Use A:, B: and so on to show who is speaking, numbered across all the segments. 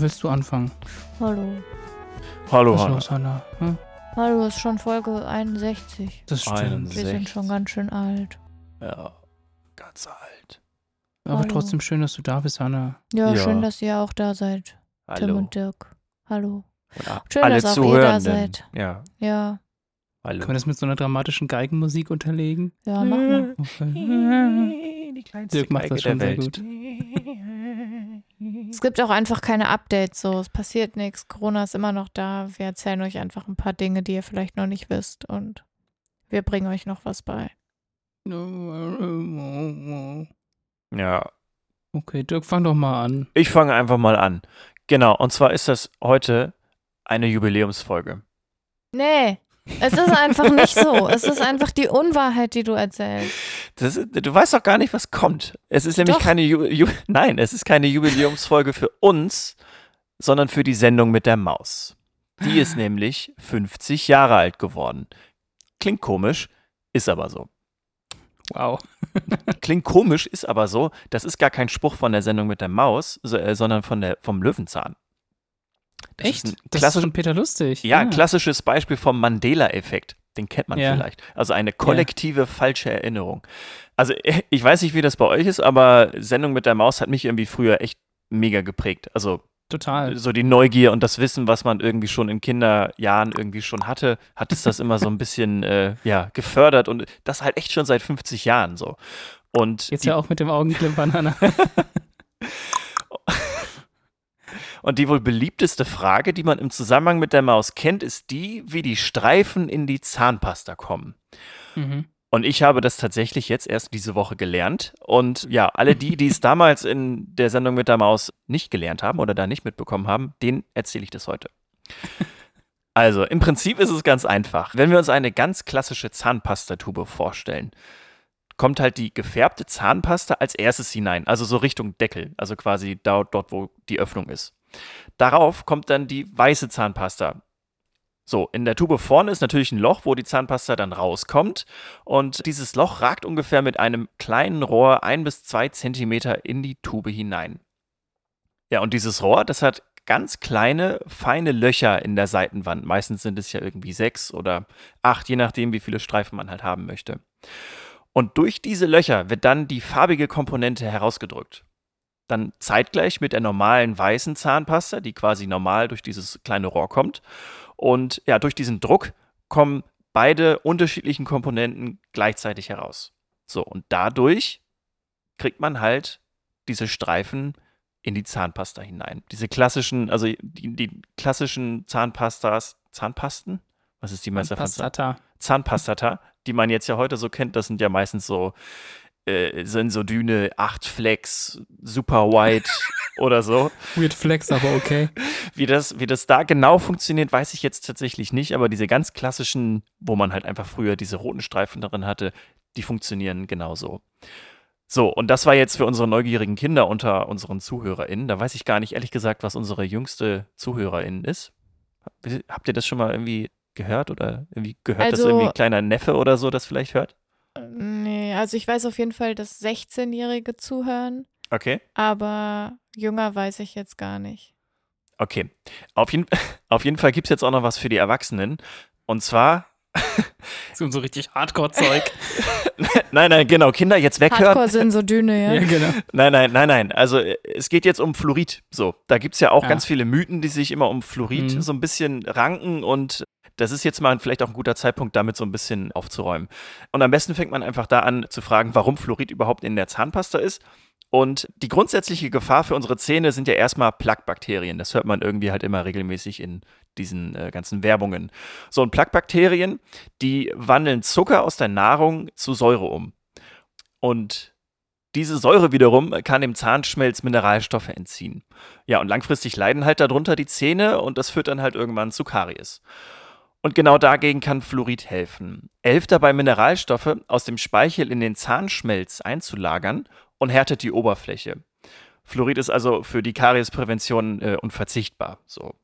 A: Willst du anfangen?
B: Hallo.
C: Hallo,
A: Was
C: Hanna.
A: los, Hanna? Hm?
B: Hallo, ist schon Folge 61.
A: Das stimmt.
C: Einen-
B: Wir sind schon ganz schön alt.
C: Ja, ganz alt.
A: Aber
B: Hallo.
A: trotzdem schön, dass du da bist, Hanna.
B: Ja,
C: Ja.
B: schön, dass ihr auch da seid. Tim
C: Hallo.
B: und Dirk. Hallo.
C: Und a-
B: Schön,
C: alle
B: dass auch ihr da seid.
C: Ja,
B: Ja,
C: hallo.
A: Können wir das mit so einer dramatischen Geigenmusik unterlegen?
B: ja, mach mal.
A: Okay.
C: Die kleinste
A: Dirk macht das
C: Geige
A: schon
C: der
A: sehr
C: Welt.
B: Es gibt auch einfach keine Updates so. Es passiert nichts. Corona ist immer noch da. Wir erzählen euch einfach ein paar Dinge, die ihr vielleicht noch nicht wisst. Und wir bringen euch noch was bei.
C: Ja,
A: Okay, Dirk, fang doch mal an.
C: ich fange einfach mal an. Genau, und zwar ist das heute eine Jubiläumsfolge.
B: Nee, es ist einfach nicht so. Es ist einfach die Unwahrheit, die du erzählst.
C: Das du weißt doch gar nicht, was kommt. Es ist nämlich
B: Doch.
C: keine Ju Ju Nein, es ist keine Jubiläumsfolge für uns, sondern für die Sendung mit der Maus. Die ist nämlich 50 Jahre alt geworden. Klingt komisch, ist aber so.
A: Wow.
C: Klingt komisch, ist aber so. Das ist gar kein Spruch von der Sendung mit der Maus, so, äh, sondern von der, vom Löwenzahn. Das
A: Echt?
C: Ist
A: das ist von Peter Lustig.
C: ja, ein klassisches Beispiel vom Mandela-Effekt. Den kennt man
A: Ja.
C: vielleicht. Also eine kollektive falsche Erinnerung. Also ich weiß nicht, wie das bei euch ist, aber Sendung mit der Maus hat mich irgendwie früher echt mega geprägt. Also
A: Total.
C: so die Neugier und das Wissen, was man irgendwie schon in Kinderjahren irgendwie schon hatte, hat es das immer so ein bisschen äh, ja, gefördert und das halt echt schon seit 50 Jahren so. Und
A: Jetzt ja auch mit dem Augenklimpern, Hanna.
C: Und die wohl beliebteste Frage, die man im Zusammenhang mit der Maus kennt, ist die, wie die Streifen in die Zahnpasta kommen.
A: mhm.
C: Und ich habe das tatsächlich jetzt erst diese Woche gelernt. Und ja, alle die, die es damals in der Sendung mit der Maus nicht gelernt haben oder da nicht mitbekommen haben, denen erzähle ich das heute. Also, im Prinzip ist es ganz einfach. Wenn wir uns eine ganz klassische Zahnpastatube vorstellen, kommt halt die gefärbte Zahnpasta als erstes hinein, also so Richtung Deckel, also quasi dort, dort wo die Öffnung ist. Darauf kommt dann die weiße Zahnpasta. So, in der Tube vorne ist natürlich ein Loch, wo die Zahnpasta dann rauskommt. Und dieses Loch ragt ungefähr mit einem kleinen Rohr ein bis zwei Zentimeter in die Tube hinein. Ja, und dieses Rohr, das hat ganz kleine, feine Löcher in der Seitenwand. Meistens sind es ja irgendwie sechs oder acht, je nachdem, wie viele Streifen man halt haben möchte. Und durch diese Löcher wird dann die farbige Komponente herausgedrückt. Dann zeitgleich mit der normalen weißen Zahnpasta, die quasi normal durch dieses kleine Rohr kommt. Und ja, durch diesen Druck kommen beide unterschiedlichen Komponenten gleichzeitig heraus. So, und dadurch kriegt man halt diese Streifen in die Zahnpasta hinein. Diese klassischen, also die, die klassischen Zahnpastas, Zahnpasten? Was ist die Meister von Zahn?
A: Passata.
C: Zahnpastata, die man jetzt ja heute so kennt, das sind ja meistens so äh, Sensodyne, 8 Flex, Super White oder so.
A: Weird Flex, aber okay.
C: Wie das, wie das da genau funktioniert, weiß ich jetzt tatsächlich nicht, aber diese ganz klassischen, wo man halt einfach früher diese roten Streifen darin hatte, die funktionieren genauso. So, und das war jetzt für unsere neugierigen Kinder unter unseren ZuhörerInnen. Da weiß ich gar nicht, ehrlich gesagt, was unsere jüngste ZuhörerInnen ist. Habt ihr das schon mal irgendwie gehört oder irgendwie gehört, dass
B: Also-
C: irgendwie ein kleiner Neffe oder so das vielleicht hört?
B: Nee, also ich weiß auf jeden Fall, dass 16-Jährige zuhören,
C: Okay.
B: aber jünger weiß ich jetzt gar nicht.
C: Okay. Auf jeden, auf jeden Fall gibt es jetzt auch noch was für die Erwachsenen. Und zwar,
A: So, so richtig Hardcore-Zeug.
C: nein, nein, genau, Kinder jetzt weghören.
B: Hardcore-Sensodyne, ja?
A: ja, genau.
C: Nein, nein, nein, nein. Also äh, es geht jetzt um Fluorid. So, da gibt es ja auch
A: Ja.
C: ganz viele Mythen, die sich immer um Fluorid
A: Mhm.
C: so ein bisschen ranken und das ist jetzt mal vielleicht auch ein guter Zeitpunkt, damit so ein bisschen aufzuräumen. Und am besten fängt man einfach da an zu fragen, warum Fluorid überhaupt in der Zahnpasta ist. Und die grundsätzliche Gefahr für unsere Zähne sind ja erstmal Plaquebakterien. Das hört man irgendwie halt immer regelmäßig in diesen äh, ganzen Werbungen. So, und Plaquebakterien, die wandeln Zucker aus der Nahrung zu Säure um. Und diese Säure wiederum kann dem Zahnschmelz Mineralstoffe entziehen. Ja, und langfristig leiden halt darunter die Zähne und das führt dann halt irgendwann zu Karies. Und genau dagegen kann Fluorid helfen. Er hilft dabei, Mineralstoffe aus dem Speichel in den Zahnschmelz einzulagern und härtet die Oberfläche. Fluorid ist also für die Kariesprävention äh, unverzichtbar. So.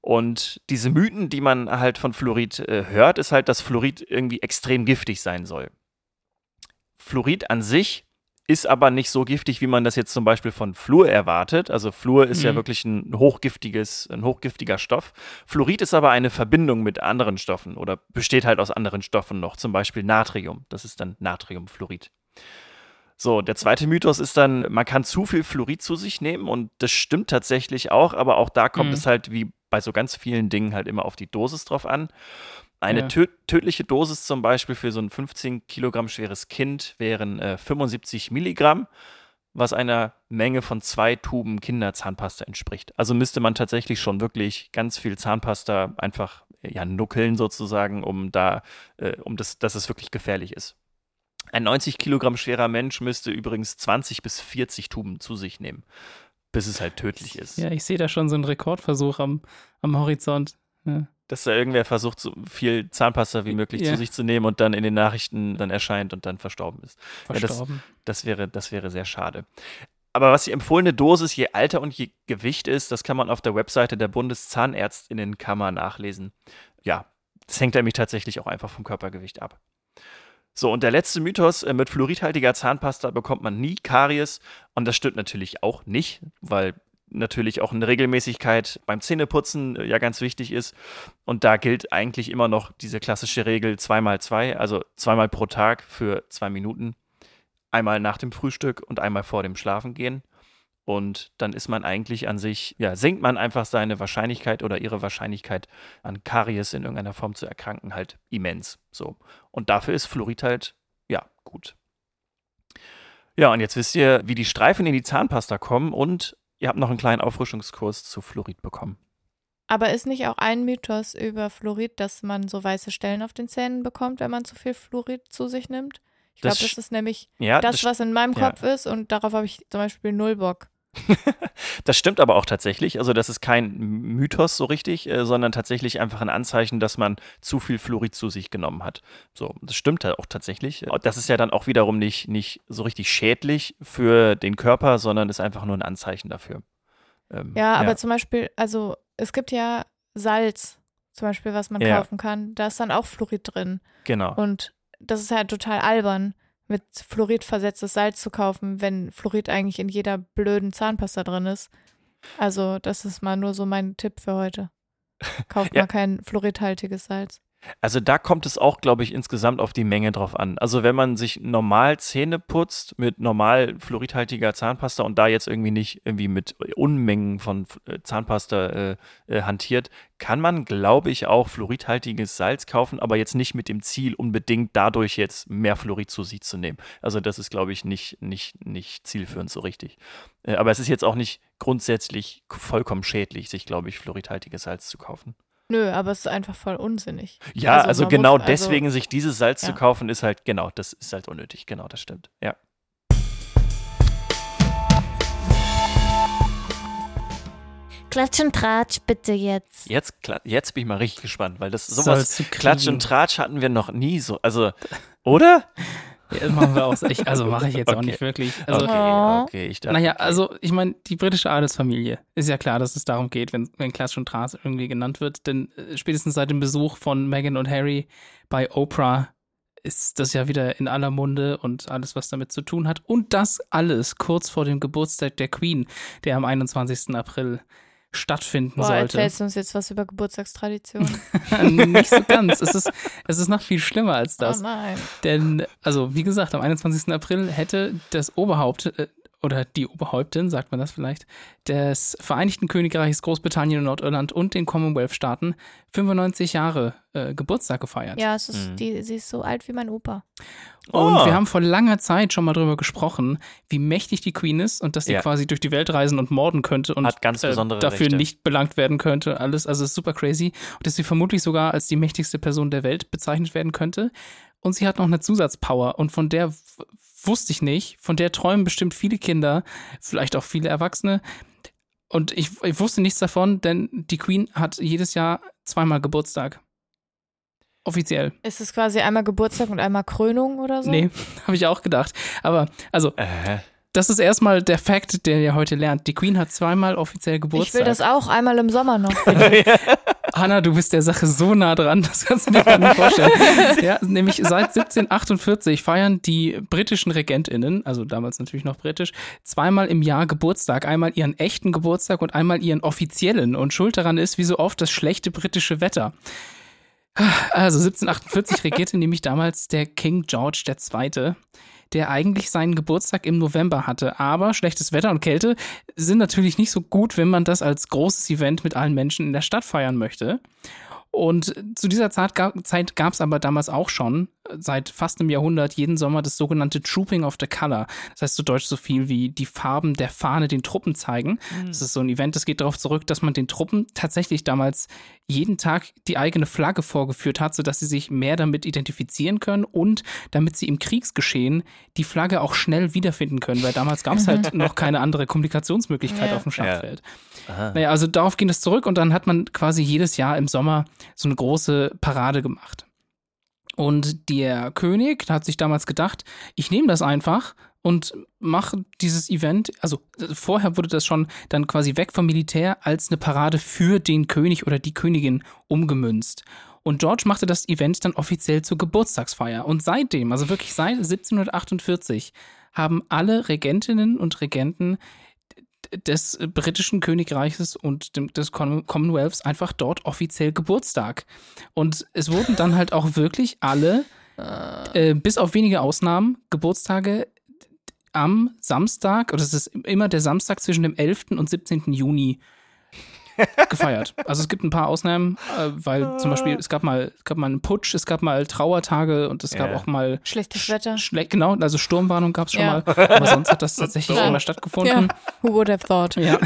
C: Und diese Mythen, die man halt von Fluorid äh, hört, ist halt, dass Fluorid irgendwie extrem giftig sein soll. Fluorid an sich ist aber nicht so giftig, wie man das jetzt zum Beispiel von Fluor erwartet. Also Fluor ist ja
A: Mhm.
C: wirklich ein hochgiftiges, ein hochgiftiger Stoff. Fluorid ist aber eine Verbindung mit anderen Stoffen oder besteht halt aus anderen Stoffen noch, zum Beispiel Natrium. Das ist dann Natriumfluorid. So, der zweite Mythos ist dann, man kann zu viel Fluorid zu sich nehmen und das stimmt tatsächlich auch, aber auch da kommt
A: Mhm.
C: es halt wie bei so ganz vielen Dingen halt immer auf die Dosis drauf an. Eine
A: Ja.
C: tö tödliche Dosis zum Beispiel für so ein 15 Kilogramm schweres Kind wären äh, 75 Milligramm, was einer Menge von zwei Tuben Kinderzahnpasta entspricht. Also müsste man tatsächlich schon wirklich ganz viel Zahnpasta einfach ja, nuckeln sozusagen, um da, äh, um das, dass es wirklich gefährlich ist. Ein 90 Kilogramm schwerer Mensch müsste übrigens 20 bis 40 Tuben zu sich nehmen, bis es halt tödlich ist.
A: Ja, ich sehe da schon so einen Rekordversuch am, am Horizont. Ja.
C: Dass da irgendwer versucht, so viel Zahnpasta wie möglich
A: Ja.
C: zu sich zu nehmen und dann in den Nachrichten dann erscheint und dann verstorben ist. Ja, das-
A: Verstorben.
C: Das wäre, das wäre sehr schade. Aber was die empfohlene Dosis je Alter und je Gewicht ist, das kann man auf der Webseite der Bundeszahnärztinnenkammer nachlesen. Ja, das hängt nämlich tatsächlich auch einfach vom Körpergewicht ab. So, und der letzte Mythos, äh, mit fluoridhaltiger Zahnpasta bekommt man nie Karies. Und das stimmt natürlich auch nicht, weil natürlich auch eine Regelmäßigkeit beim Zähneputzen äh, ja ganz wichtig ist. Und da gilt eigentlich immer noch diese klassische Regel 2x2, also zweimal pro Tag für zwei Minuten einmal nach dem Frühstück und einmal vor dem Schlafengehen. Und dann ist man eigentlich an sich, ja, senkt man einfach seine Wahrscheinlichkeit oder ihre Wahrscheinlichkeit an Karies in irgendeiner Form zu erkranken halt immens. So. Und dafür ist Fluorid halt, ja, gut. Ja, und jetzt wisst ihr, wie die Streifen in die Zahnpasta kommen und ihr habt noch einen kleinen Auffrischungskurs zu Fluorid bekommen.
B: Aber ist nicht auch ein Mythos über Fluorid, dass man so weiße Stellen auf den Zähnen bekommt, wenn man zu viel Fluorid zu sich nimmt? Ich glaube, das ist nämlich
C: Ja,
B: das, was in meinem
C: ja.
B: Kopf ist und darauf habe ich zum Beispiel null Bock.
C: Das stimmt aber auch tatsächlich. Also das ist kein Mythos so richtig, äh, sondern tatsächlich einfach ein Anzeichen, dass man zu viel Fluorid zu sich genommen hat. So, das stimmt halt auch tatsächlich. Äh, Das ist ja dann auch wiederum nicht, nicht so richtig schädlich für den Körper, sondern ist einfach nur ein Anzeichen dafür. Ähm,
B: Ja, aber zum Beispiel, also es gibt ja Salz, zum Beispiel, was man
C: Ja.
B: kaufen kann. Da ist dann auch Fluorid drin.
C: genau.
B: Und das ist halt total albern, mit Fluorid versetztes Salz zu kaufen, wenn Fluorid eigentlich in jeder blöden Zahnpasta drin ist. Also, das ist mal nur so mein Tipp für heute. Kauft
C: Ja.
B: mal kein fluoridhaltiges Salz.
C: Also da kommt es auch, glaube ich, insgesamt auf die Menge drauf an. Also wenn man sich normal Zähne putzt mit normal fluoridhaltiger Zahnpasta und da jetzt irgendwie nicht irgendwie mit Unmengen von äh, Zahnpasta äh, äh, hantiert, kann man, glaube ich, auch fluoridhaltiges Salz kaufen, aber jetzt nicht mit dem Ziel, unbedingt dadurch jetzt mehr Fluorid zu sich zu nehmen. Also das ist, glaube ich, nicht, nicht, nicht zielführend so richtig. Äh, aber es ist jetzt auch nicht grundsätzlich vollkommen schädlich, sich, glaube ich, fluoridhaltiges Salz zu kaufen.
B: Nö, aber es ist einfach voll unsinnig.
C: Ja,
B: Also
C: also, genau
B: muss- also-
C: deswegen sich dieses Salz zu
B: Ja.
C: kaufen, ist halt, genau, das ist halt unnötig. Genau, das stimmt. Ja.
D: Klatsch und Tratsch bitte jetzt.
C: Jetzt, jetzt bin ich mal richtig gespannt, weil das sowas, Klatsch und Tratsch hatten wir noch nie so. Also, oder?
A: Ja, das machen wir auch. Ich, also mache ich jetzt auch
C: Okay.
A: nicht wirklich. Also,
C: okay,
B: Oh.
C: okay, ich dachte.
A: Naja,
C: okay.
A: also ich meine, die britische Adelsfamilie ist ja klar, dass es darum geht, wenn, wenn Klatsch und Tratsch irgendwie genannt wird. Denn äh, spätestens seit dem Besuch von Meghan und Harry bei Oprah ist das ja wieder in aller Munde und alles, was damit zu tun hat. Und das alles kurz vor dem Geburtstag der Queen, der am 21. April stattfinden
B: Boah,
A: sollte.
B: erzählst du uns jetzt was über Geburtstagstraditionen?
A: Nicht so ganz. Es ist, es ist noch viel schlimmer als das.
B: Oh nein.
A: Denn, also wie gesagt, am 21. April hätte das Oberhaupt äh, oder die Oberhäuptin, sagt man das vielleicht, des Vereinigten Königreichs Großbritannien und Nordirland und den Commonwealth-Staaten 95 Jahre äh, Geburtstag gefeiert.
B: Ja, es ist,
C: Mhm.
B: die, sie ist so alt wie mein Opa.
A: Und
C: Oh.
A: wir haben vor langer Zeit schon mal drüber gesprochen, wie mächtig die Queen ist und dass sie
C: Ja.
A: quasi durch die Welt reisen und morden könnte und
C: Hat ganz besondere
A: äh, dafür
C: Rechte.
A: nicht belangt werden könnte. Alles, also es ist super crazy. Und dass sie vermutlich sogar als die mächtigste Person der Welt bezeichnet werden könnte. Und sie hat noch eine Zusatzpower und von der wusste ich nicht. Von der träumen bestimmt viele Kinder, vielleicht auch viele Erwachsene. Und ich, ich wusste nichts davon, denn die Queen hat jedes Jahr zweimal Geburtstag. Offiziell.
B: Ist es quasi einmal Geburtstag und einmal Krönung oder so?
A: Nee, habe ich auch gedacht. Aber also,
C: Äh,
A: das ist erstmal der Fakt, den ihr heute lernt. Die Queen hat zweimal offiziell Geburtstag.
B: Ich will das auch einmal im Sommer noch.
A: Hanna, du bist der Sache so nah dran, das kannst du dir gar nicht vorstellen. ja, nämlich seit 1748 feiern die britischen RegentInnen, also damals natürlich noch britisch, zweimal im Jahr Geburtstag. Einmal ihren echten Geburtstag und einmal ihren offiziellen. Und schuld daran ist, wie so oft, das schlechte britische Wetter. Also 1748 regierte nämlich damals der King George II., der eigentlich seinen Geburtstag im November hatte. Aber schlechtes Wetter und Kälte sind natürlich nicht so gut, wenn man das als großes Event mit allen Menschen in der Stadt feiern möchte. Und zu dieser Zeit gab es aber damals auch schon, seit fast einem Jahrhundert, jeden Sommer das sogenannte Trooping of the Color. Das heißt so deutsch so viel wie die Farben der Fahne den Truppen zeigen. Mhm. Das ist so ein Event, das geht darauf zurück, dass man den Truppen tatsächlich damals jeden Tag die eigene Flagge vorgeführt hat, sodass sie sich mehr damit identifizieren können und damit sie im Kriegsgeschehen die Flagge auch schnell wiederfinden können, weil damals gab es halt noch keine andere Kommunikationsmöglichkeit ja. auf dem Schlachtfeld. Ja. Naja, also darauf ging es zurück und dann hat man quasi jedes Jahr im Sommer so eine große Parade gemacht. Und der König hat sich damals gedacht, ich nehme das einfach und mache dieses Event, also vorher wurde das schon dann quasi weg vom Militär als eine Parade für den König oder die Königin umgemünzt. Und George machte das Event dann offiziell zur Geburtstagsfeier. Und seitdem, also wirklich seit 1748, haben alle Regentinnen und Regenten des britischen Königreiches und des Commonwealths einfach dort offiziell Geburtstag. Und es wurden dann halt auch wirklich alle, äh, bis auf wenige Ausnahmen, Geburtstage am Samstag, oder es ist immer der Samstag zwischen dem 11. und 17. Juni gefeiert. Also es gibt ein paar Ausnahmen, äh, weil zum Beispiel es gab mal, es gab mal einen Putsch, es gab mal Trauertage und es gab auch mal
B: schlechtes Wetter.
A: Schle genau, also Sturmwarnung gab es schon ja. mal. Aber sonst hat das tatsächlich immer stattgefunden.
B: Ja. Who would have thought?
A: Ja.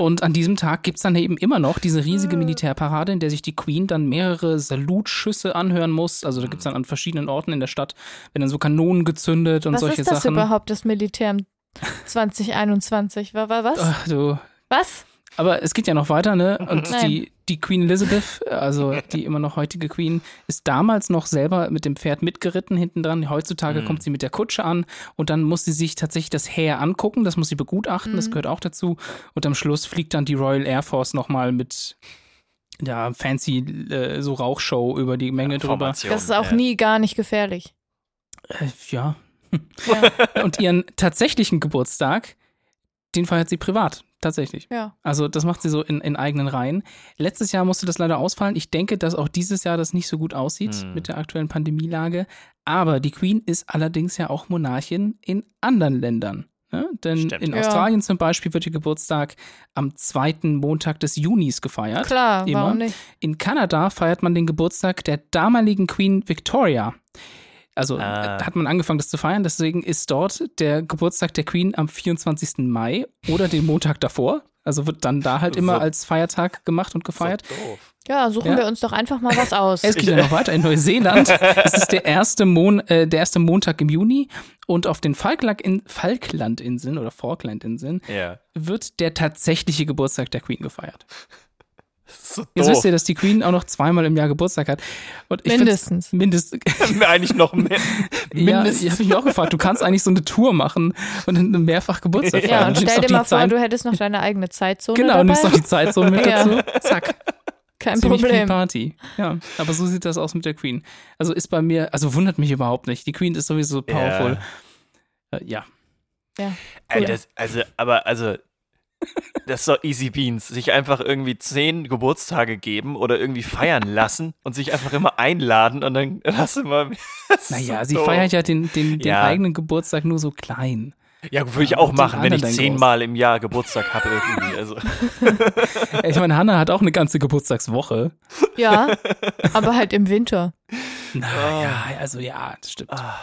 A: Und an diesem Tag gibt es dann eben immer noch diese riesige Militärparade, in der sich die Queen dann mehrere Salutschüsse anhören muss. Also da gibt es dann an verschiedenen Orten in der Stadt, werden dann so Kanonen gezündet und
B: was
A: solche Sachen.
B: Was ist das überhaupt, das Militär 2021? War, war was?
A: Ach, du.
B: Was?
A: Aber es geht ja noch weiter, ne? Und die, die Queen Elizabeth, also die immer noch heutige Queen, ist damals noch selber mit dem Pferd mitgeritten hinten dran. Heutzutage mhm. kommt sie mit der Kutsche an und dann muss sie sich tatsächlich das Heer angucken, das muss sie begutachten, mhm. das gehört auch dazu. Und am Schluss fliegt dann die Royal Air Force nochmal mit ja, fancy äh, so Rauchshow über die Menge drüber.
B: Das ist auch nie gar nicht gefährlich.
A: Äh, ja. ja. Und ihren tatsächlichen Geburtstag, den feiert sie privat tatsächlich.
B: Ja.
A: Also das macht sie so in, in eigenen Reihen. Letztes Jahr musste das leider ausfallen. Ich denke, dass auch dieses Jahr das nicht so gut aussieht hm. mit der aktuellen Pandemielage. Aber die Queen ist allerdings ja auch Monarchin in anderen Ländern. Ne? Denn Stimmt. in ja. Australien zum Beispiel wird ihr Geburtstag am zweiten Montag des Junis gefeiert.
B: Klar, immer. warum nicht?
A: In Kanada feiert man den Geburtstag der damaligen Queen Victoria. Also ah. hat man angefangen, das zu feiern. Deswegen ist dort der Geburtstag der Queen am 24. Mai oder den Montag davor. Also wird dann da halt immer so, als Feiertag gemacht und gefeiert. So
B: ja, suchen ja. wir uns doch einfach mal was aus.
A: Es geht ja noch weiter in Neuseeland. es ist der erste, Mon äh, der erste Montag im Juni und auf den Falkland Falklandinseln oder Falklandinseln
C: ja.
A: wird der tatsächliche Geburtstag der Queen gefeiert. So Jetzt wisst ihr, dass die Queen auch noch zweimal im Jahr Geburtstag hat.
B: mindestens.
A: Mindestens.
C: eigentlich noch mehr.
A: mindestens. Ja, ich habe mich auch gefragt, du kannst eigentlich so eine Tour machen und eine mehrfach Geburtstag feiern.
B: Ja, und stell dir mal vor, du hättest noch deine eigene Zeitzone
A: Genau,
B: dabei.
A: nimmst noch die Zeitzone mit dazu. Zack.
B: Kein Ziemlich Problem. Viel
A: Party. Ja, aber so sieht das aus mit der Queen. Also ist bei mir, also wundert mich überhaupt nicht. Die Queen ist sowieso powerful.
C: Ja.
A: Äh, ja.
B: ja.
C: Cool. Das, also, aber also das ist doch easy beans. Sich einfach irgendwie zehn Geburtstage geben oder irgendwie feiern lassen und sich einfach immer einladen und dann lassen wir.
A: Naja, so sie feiert ja den, den, den ja. eigenen Geburtstag nur so klein.
C: Ja, würde ich auch machen, wenn ich zehnmal im Jahr Geburtstag habe irgendwie. Also.
A: ich meine, Hanna hat auch eine ganze Geburtstagswoche.
B: Ja, aber halt im Winter.
A: Naja, oh. also ja, das stimmt.
C: Ah.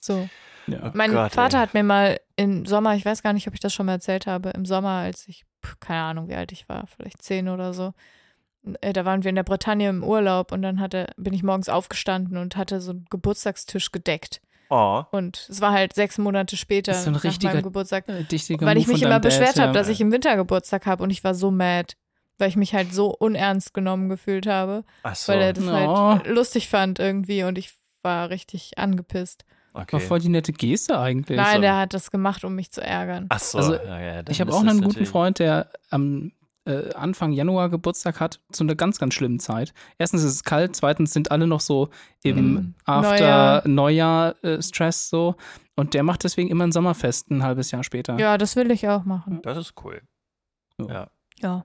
B: So. Ja. Mein Gott, Vater ey. hat mir mal im Sommer, ich weiß gar nicht, ob ich das schon mal erzählt habe, im Sommer, als ich, keine Ahnung, wie alt ich war, vielleicht zehn oder so, äh, da waren wir in der Bretagne im Urlaub und dann hatte, bin ich morgens aufgestanden und hatte so einen Geburtstagstisch gedeckt.
C: Oh.
B: Und es war halt sechs Monate später
A: so nach meinem
B: Geburtstag,
A: äh,
B: weil ich mich immer beschwert habe, dass ich im Winter Geburtstag habe und ich war so mad, weil ich mich halt so unernst genommen gefühlt habe,
C: Ach so.
B: weil er das oh. halt lustig fand irgendwie und ich war richtig angepisst.
A: War
C: Okay.
A: voll die nette Geste eigentlich.
B: Nein,
C: so.
B: der hat das gemacht, um mich zu ärgern.
C: Ach so.
A: Also,
C: ja, ja,
A: Ich habe auch einen guten Freund, der am äh, Anfang Januar Geburtstag hat, zu einer ganz, ganz schlimmen Zeit. Erstens ist es kalt, zweitens sind alle noch so im
B: Mhm.
A: After Neujahr äh, Stress so. Und der macht deswegen immer ein Sommerfest ein halbes Jahr später.
B: Ja, das will ich auch machen.
C: Das ist cool.
B: Ja.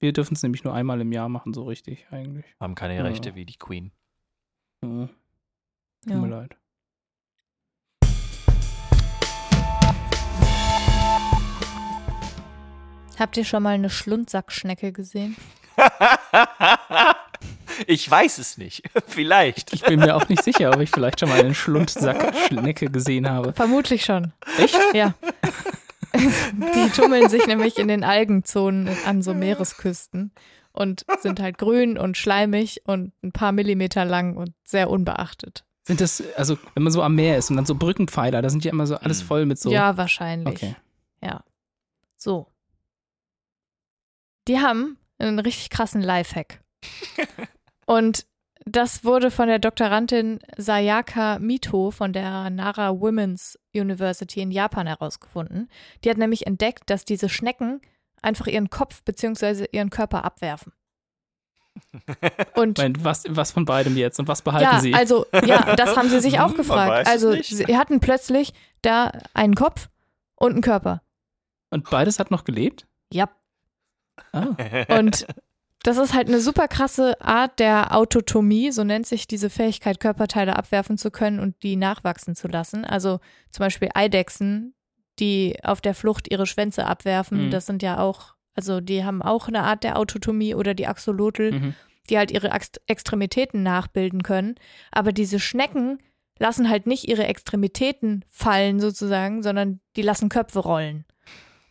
A: Wir dürfen es nämlich nur einmal im Jahr machen, so richtig eigentlich.
C: Haben keine
A: Ja.
C: Rechte wie die Queen.
A: Ja, tut mir
B: ja.
A: leid.
B: Habt ihr schon mal eine Schlundsackschnecke gesehen?
C: ich weiß es nicht. Vielleicht.
A: Ich bin mir auch nicht sicher, ob ich vielleicht schon mal einen Schlundsack-Schnecke gesehen habe.
B: Vermutlich schon.
A: Echt?
B: Ja. Die tummeln sich nämlich in den Algenzonen an so Meeresküsten und sind halt grün und schleimig und ein paar Millimeter lang und sehr unbeachtet.
A: Sind das, also wenn man so am Meer ist und dann so Brückenpfeiler, da sind ja immer so alles
C: Mhm.
A: voll mit so.
B: Ja, wahrscheinlich.
A: Okay.
B: Ja. So. Die haben einen richtig krassen Lifehack. Und das wurde von der Doktorandin Sayaka Mito von der Nara Women's University in Japan herausgefunden. Die hat nämlich entdeckt, dass diese Schnecken einfach ihren Kopf bzw. ihren Körper abwerfen. Und
A: Moment, was, was von beidem jetzt und was behalten
B: ja,
A: sie?
B: also ja, das haben sie sich auch
C: Hm, man
B: gefragt. Also sie hatten plötzlich da einen Kopf und einen Körper.
A: und beides hat noch gelebt?
B: Ja,
A: Ah.
B: Und das ist halt eine super krasse Art der Autotomie, so nennt sich diese Fähigkeit, Körperteile abwerfen zu können und die nachwachsen zu lassen. Also zum Beispiel Eidechsen, die auf der Flucht ihre Schwänze abwerfen,
A: Mhm.
B: das sind ja auch, also die haben auch eine Art der Autotomie oder die Axolotl,
A: Mhm.
B: die halt ihre Ex Extremitäten nachbilden können. Aber diese Schnecken lassen halt nicht ihre Extremitäten fallen sozusagen, sondern die lassen Köpfe rollen.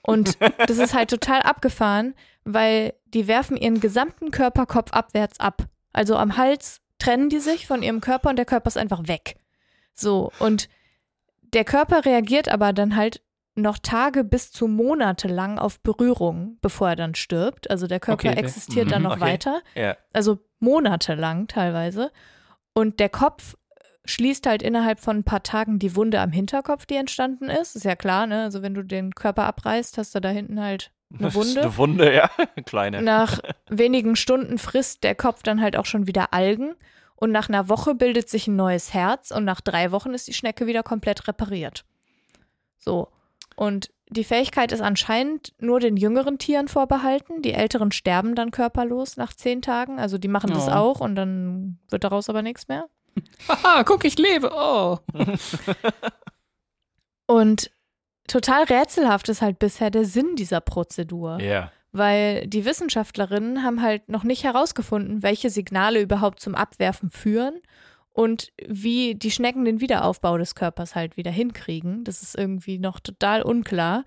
B: Und das ist halt total abgefahren, weil die werfen ihren gesamten Körper kopfabwärts ab. Also am Hals trennen die sich von ihrem Körper und der Körper ist einfach weg. So, und der Körper reagiert aber dann halt noch Tage bis zu Monate lang auf Berührung, bevor er dann stirbt. Also der Körper
A: Okay, der-
B: existiert dann
C: Mhm,
B: noch
C: okay.
B: weiter
C: ja.
B: also monatelang teilweise. Und der Kopf schließt halt innerhalb von ein paar Tagen die Wunde am Hinterkopf, die entstanden ist. Ist ja klar, ne? Also wenn du den Körper abreißt, hast du da hinten halt eine
C: Das
B: Wunde.
C: Eine Wunde, ja. Kleine.
B: Nach wenigen Stunden frisst der Kopf dann halt auch schon wieder Algen. Und nach einer Woche bildet sich ein neues Herz und nach drei Wochen ist die Schnecke wieder komplett repariert. So. Und die Fähigkeit ist anscheinend nur den jüngeren Tieren vorbehalten. Die älteren sterben dann körperlos nach zehn Tagen. Also die machen das
A: Oh.
B: auch und dann wird daraus aber nichts mehr.
A: Haha, guck, ich lebe. Oh.
B: Und total rätselhaft ist halt bisher der Sinn dieser Prozedur.
C: Ja.
B: weil die Wissenschaftlerinnen haben halt noch nicht herausgefunden, welche Signale überhaupt zum Abwerfen führen und wie die Schnecken den Wiederaufbau des Körpers halt wieder hinkriegen. Das ist irgendwie noch total unklar.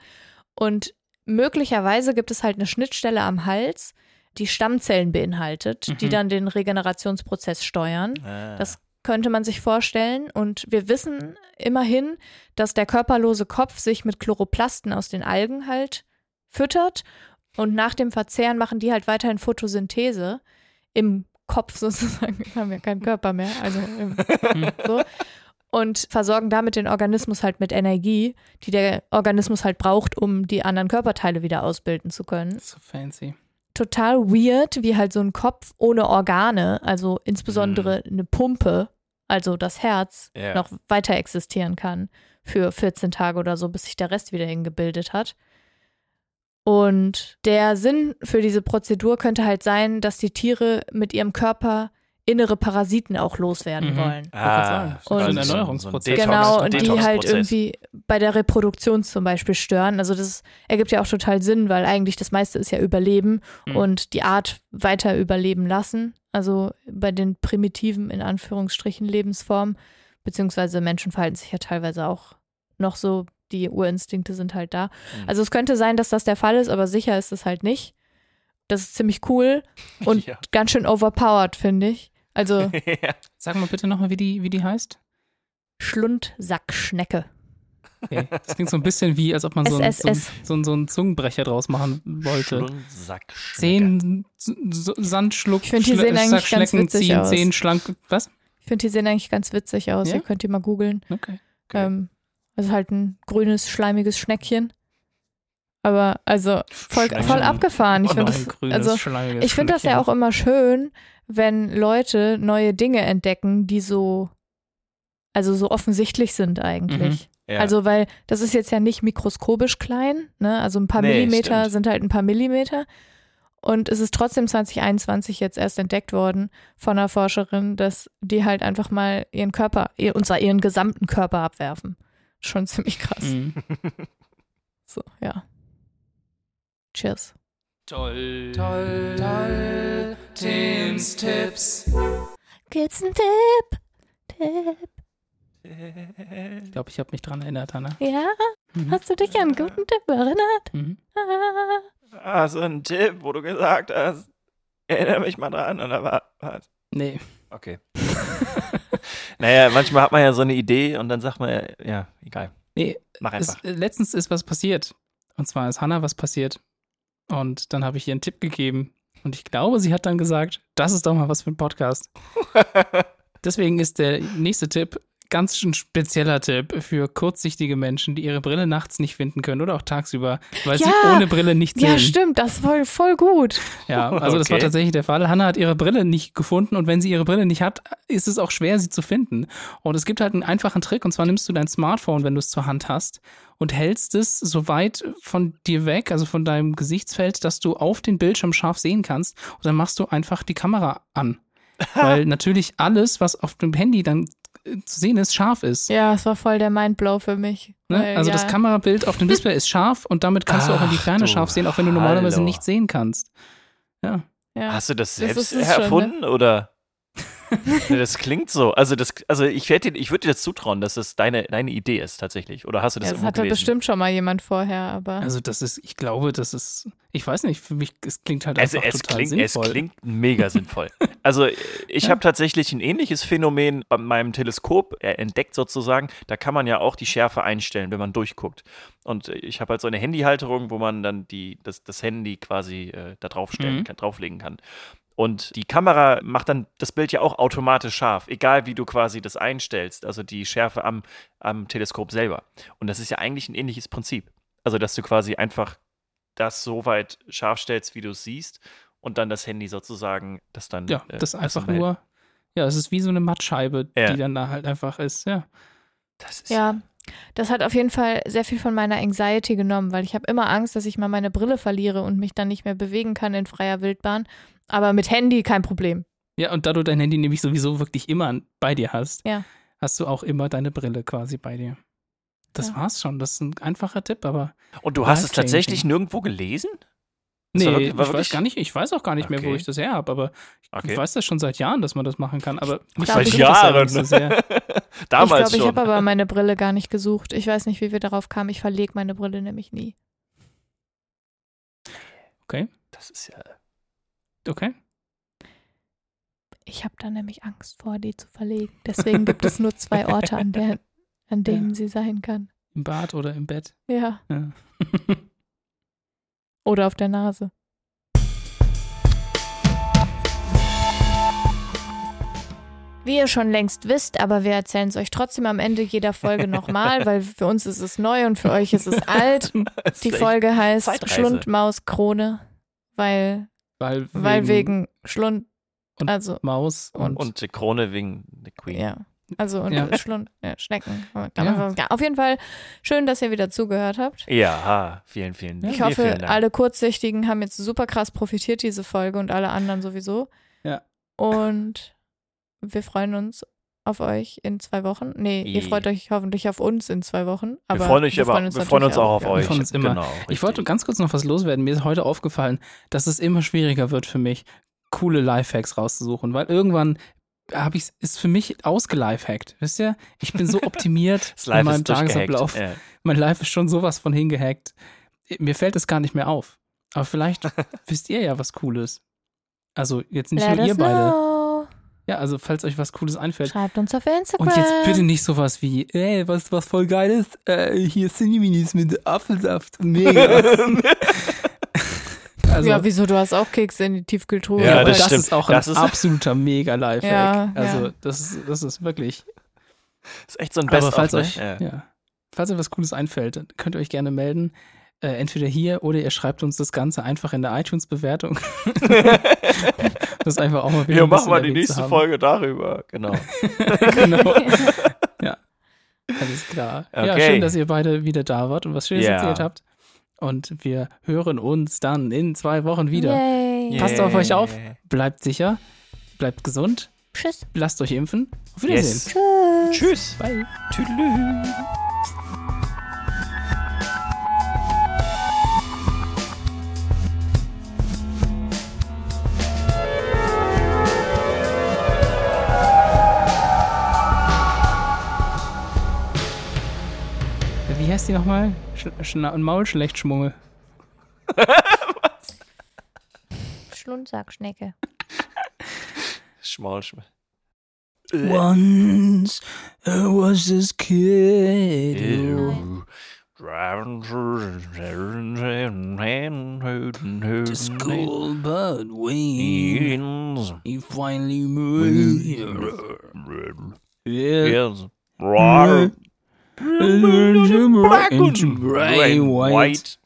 B: Und möglicherweise gibt es halt eine Schnittstelle am Hals, die Stammzellen beinhaltet, die
A: Mhm.
B: dann den Regenerationsprozess steuern.
C: Ah.
B: Das könnte man sich vorstellen. Und wir wissen immerhin, dass der körperlose Kopf sich mit Chloroplasten aus den Algen halt füttert. Und nach dem Verzehren machen die halt weiterhin Photosynthese im Kopf sozusagen. Wir haben ja keinen Körper mehr. Also im, so. Und versorgen damit den Organismus halt mit Energie, die der Organismus halt braucht, um die anderen Körperteile wieder ausbilden zu können
A: So fancy.
B: total weird, wie halt so ein Kopf ohne Organe, also insbesondere eine Pumpe, also das Herz,
C: Ja.
B: noch weiter existieren kann für 14 Tage oder so, bis sich der Rest wieder hingebildet hat. Und der Sinn für diese Prozedur könnte halt sein, dass die Tiere mit ihrem Körper innere Parasiten auch loswerden
A: Mhm.
B: wollen.
C: Ah,
B: Und-
C: also
A: ein
C: so ein-
A: Erneuerungsprozess.
C: so ein Detox-
B: Genau, und die halt irgendwie bei der Reproduktion zum Beispiel stören. Also das ergibt ja auch total Sinn, weil eigentlich das meiste ist ja Überleben
A: Mhm.
B: und die Art weiter überleben lassen. Also bei den primitiven, in Anführungsstrichen, Lebensformen, beziehungsweise Menschen verhalten sich ja teilweise auch noch so, die Urinstinkte sind halt da.
C: Mhm.
B: Also es könnte sein, dass das der Fall ist, aber sicher ist es halt nicht. Das ist ziemlich cool und
C: Ja.
B: ganz schön overpowered, finde ich. Also
C: ja.
A: Sag mal bitte nochmal, wie die, wie die heißt.
B: Schlundsackschnecke.
A: Okay. Das klingt so ein bisschen wie, als ob man so, ein, so, ein,
B: SSS.
A: so, ein, so einen Zungenbrecher draus machen wollte.
C: Schlundsackschnecke.
A: Zehn Sandschluck,
B: Ich find, die sehen eigentlich ganz witzig
A: ziehen,
B: aus.
A: zehn schlank. Was?
B: Ich finde, die sehen eigentlich ganz witzig aus.
A: Ja?
B: Ihr könnt die mal googeln.
A: Okay.
C: Okay.
B: Ähm, also halt ein grünes, schleimiges Schneckchen. Aber also voll, voll abgefahren. Ich
C: Oh
B: finde das, also ich finde das ja auch immer schön, wenn Leute neue Dinge entdecken, die so, also so offensichtlich sind eigentlich.
C: Ja.
B: Also, weil das ist jetzt ja nicht mikroskopisch klein, ne? Also ein paar
C: Nee,
B: Millimeter
C: stimmt.
B: sind halt ein paar Millimeter. Und es ist trotzdem 2021 jetzt erst entdeckt worden von einer Forscherin, dass die halt einfach mal ihren Körper, ihr, und zwar ihren gesamten Körper abwerfen. Schon ziemlich krass.
A: Mhm.
B: So, ja. Cheers.
A: Toll, toll, toll. Tims Tipps.
D: Gibt's einen Tipp? Tipp.
A: Ich glaube, ich habe mich dran erinnert, Hannah.
B: Ja?
A: Mhm.
B: Hast du dich an einen guten Tipp erinnert?
A: Mhm.
B: Ah.
C: Ah, so ein Tipp, wo du gesagt hast, erinnere mich mal dran. Und da war was.
A: Nee.
C: Okay. naja, manchmal hat man ja so eine Idee und dann sagt man, ja, ja egal.
A: Nee,
C: Mach einfach.
A: es, letztens ist was passiert. Und zwar ist Hannah was passiert. Und dann habe ich ihr einen Tipp gegeben. Und ich glaube, sie hat dann gesagt, das ist doch mal was für ein Podcast. Deswegen ist der nächste Tipp ganz ein spezieller Tipp für kurzsichtige Menschen, die ihre Brille nachts nicht finden können oder auch tagsüber, weil sie
B: Ja.
A: ohne Brille nicht sehen.
B: Ja, stimmt, das war voll gut.
A: Ja, also das war
C: Okay.
A: tatsächlich der Fall. Hannah hat ihre Brille nicht gefunden und wenn sie ihre Brille nicht hat, ist es auch schwer, sie zu finden. Und es gibt halt einen einfachen Trick und zwar nimmst du dein Smartphone, wenn du es zur Hand hast und hältst es so weit von dir weg, also von deinem Gesichtsfeld, dass du auf den Bildschirm scharf sehen kannst und dann machst du einfach die Kamera an. Weil natürlich alles, was auf dem Handy dann zu sehen ist, scharf ist.
B: Ja, es war voll der Mindblow für mich.
A: Ne?
B: Weil,
A: Also
B: ja,
A: das Kamerabild auf dem Display ist scharf und damit kannst du auch in die
C: Ach
A: Ferne scharf sehen, auch wenn du normalerweise
C: Hallo.
A: nicht sehen kannst. Ja.
B: ja.
C: Hast du das
B: Das
C: selbst
B: ist es schon, ne?
C: erfunden oder? Nee, das klingt so. Also das, also ich dir, ich würde dir das zutrauen, dass das deine, deine Idee ist tatsächlich. Oder hast du das
B: Ja, das hatte
C: gelesen?
B: bestimmt schon mal jemand vorher, aber
A: Also das ist, ich glaube, das ist, ich weiß nicht, für mich, es klingt halt
C: Also
A: einfach
C: es
A: total
C: klingt, es
A: sinnvoll.
C: klingt mega sinnvoll. Also ich
A: Ja.
C: habe tatsächlich ein ähnliches Phänomen bei meinem Teleskop äh, entdeckt sozusagen. Da kann man ja auch die Schärfe einstellen, wenn man durchguckt. Und äh, ich habe halt so eine Handyhalterung, wo man dann die, das, das Handy quasi äh, da draufstellen
A: Mhm.
C: kann, drauflegen kann. Und die Kamera macht dann das Bild ja auch automatisch scharf, egal wie du quasi das einstellst, also die Schärfe am, am Teleskop selber. Und das ist ja eigentlich ein ähnliches Prinzip. Also, dass du quasi einfach das so weit scharf stellst, wie du es siehst, und dann das Handy sozusagen, das dann.
A: Ja,
C: äh,
A: das einfach
C: hält.
A: nur, ja, es ist wie so eine Mattscheibe,
C: Ja.
A: die dann da halt einfach ist, ja.
C: Das ist
B: ja, das hat auf jeden Fall sehr viel von meiner Anxiety genommen, weil ich habe immer Angst, dass ich mal meine Brille verliere und mich dann nicht mehr bewegen kann in freier Wildbahn. Aber mit Handy kein Problem.
A: Ja, und da du dein Handy nämlich sowieso wirklich immer bei dir hast,
B: Ja.
A: hast du auch immer deine Brille quasi bei dir. Das
B: Ja.
A: war's schon. Das ist ein einfacher Tipp, aber
C: Und du hast es tatsächlich nirgendwo gelesen? Das
A: nee,
C: war wirklich- war
A: ich weiß
C: wirklich-
A: gar nicht, ich weiß auch gar nicht mehr, wo
C: Okay.
A: ich das her habe, aber ich
C: Okay.
A: weiß das schon seit Jahren, dass man das machen kann, aber mich das
C: Jahren.
A: nicht so sehr.
C: Damals
B: ich glaube, ich habe aber meine Brille gar nicht gesucht. Ich weiß nicht, wie wir darauf kamen. Ich verlege meine Brille nämlich nie.
C: das ist ja.
A: Okay.
B: Ich habe da nämlich Angst vor, die zu verlegen. Deswegen gibt es nur zwei Orte, an, der, an denen sie sein kann.
A: Im Bad oder im Bett.
B: Ja.
A: Ja.
B: Oder auf der Nase. Wie ihr schon längst wisst, aber wir erzählen es euch trotzdem am Ende jeder Folge nochmal, weil für uns ist es neu und für euch ist es alt. Die Folge heißt
C: Zeitreise.
B: Schlund, Maus, Krone, weil,
A: weil,
B: weil wegen Schlund,
A: Und-
B: also,
A: Maus und,
C: Und die Krone wegen der Queen.
B: ja. Also und
A: Ja.
B: Schlund, ja, Schnecken.
A: Ja.
B: Auf jeden Fall schön, dass ihr wieder zugehört habt.
C: Ja, vielen, vielen,
A: Ja,
B: Ich hoffe,
C: vielen Dank.
B: alle Kurzsichtigen haben jetzt super krass profitiert, diese Folge und alle anderen sowieso.
A: Ja.
B: Und wir freuen uns auf euch in zwei Wochen. Nee, ihr freut euch hoffentlich auf uns in zwei Wochen. Aber
C: wir freuen euch aber, wir freuen uns auch auf euch.
A: freuen uns immer.
C: Genau,
A: Ich wollte ganz kurz noch was loswerden. Mir ist heute aufgefallen, dass es immer schwieriger wird für mich, coole Lifehacks rauszusuchen, weil irgendwann habe ich ist für mich ausgelifehackt. Wisst ihr? Ich bin so optimiert
C: Das
A: in meinem. Tagesablauf.
C: Ja.
A: Mein Life ist schon sowas von hingehackt. Mir fällt es gar nicht mehr auf. Aber vielleicht wisst ihr ja was Cooles. Also jetzt nicht
B: Let
A: nur ihr beide.
B: know.
A: Ja, also falls euch was Cooles einfällt.
B: Schreibt uns auf Instagram.
A: Und jetzt bitte nicht sowas wie, ey, was, was voll geil ist, äh, hier Cineminis mit Apfelsaft, mega. Also,
B: ja, wieso? Du hast auch Kekse in die Tiefkühltruhe.
C: Ja,
A: ja, aber
C: das
A: das, ist auch ein
C: Das ist-
A: absoluter mega Lifehack.
B: Ja,
A: also
B: ja.
A: Das, ist, das ist wirklich.
C: ist echt so ein
A: Aber
C: Best
A: falls
C: of,
A: euch,
C: ne?
A: ja. falls euch was Cooles einfällt, könnt ihr euch gerne melden. Äh, entweder hier oder ihr schreibt uns das Ganze einfach in der iTunes-Bewertung. das ist einfach auch mal wieder
C: Wir
A: ein
C: machen mal die nächste. Folge darüber. Genau.
A: genau. ja, alles klar. Ja,
C: Okay.
A: schön, dass ihr beide wieder da wart und was Schönes
C: Ja.
A: erzählt habt. Und wir hören uns dann in zwei Wochen wieder.
B: Yay.
A: Passt auf euch auf. Bleibt sicher, bleibt gesund,
D: Tschüss.
A: lasst euch impfen. Auf Wiedersehen.
C: Yes.
D: Tschüss.
C: Tschüss.
A: Bye.
C: Tüdelü.
A: Wie heißt die nochmal? Sch Schna Maulschlechtschmummel.
D: Schlundsackschnecke.
C: Schmaul, schmaul.
A: Once there was this kid.
C: Ew. Driving through
A: to school, but when he finally moved, yeah,
C: Yes. Rar.
A: black
C: and
A: and gray, white.
C: white.